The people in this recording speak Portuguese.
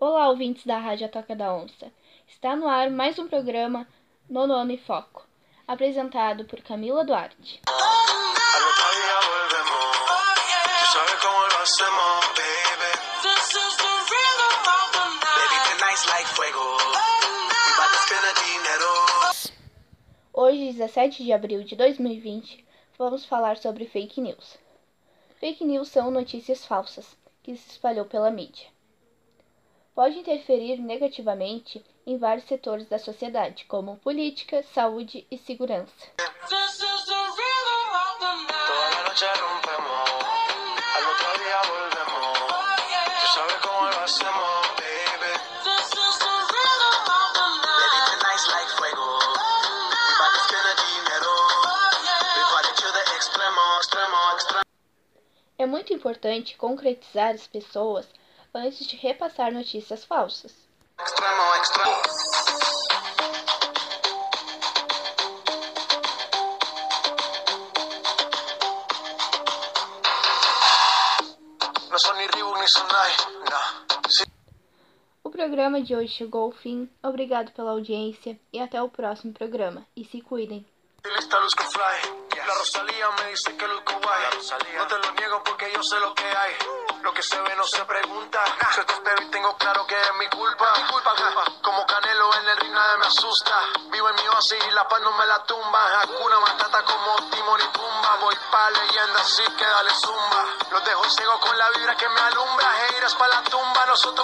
Olá, ouvintes da Rádio Toca da Onça. Está no ar mais um programa Nono Ano e Foco, apresentado por Camila Duarte. Hoje, 17 de abril de 2020, vamos falar sobre fake news. Fake news são notícias falsas que se espalhou pela mídia. Pode interferir negativamente em vários setores da sociedade, como política, saúde e segurança. É muito importante concretizar as pessoas antes de repassar notícias falsas. O programa de hoje chegou ao fim. Obrigado pela audiência e até o próximo programa. E se cuidem. Lista luzco fly. La Rosalía me dice que luzco guay. No te lo niego porque yo sé lo que hay. Lo que se ve no se pregunta. Yo te espero y tengo claro que es mi culpa. Mi culpa, culpa. Como Canelo en el ring nadie me asusta. Vivo en mi oasis y la paz no me la tumba. Hakuna Matata como Timon y Pumba. Voy pa' leyenda así que dale zumba. Los dejo ciego con la vibra que me alumbra. Heiras pa' la tumba. Nosotros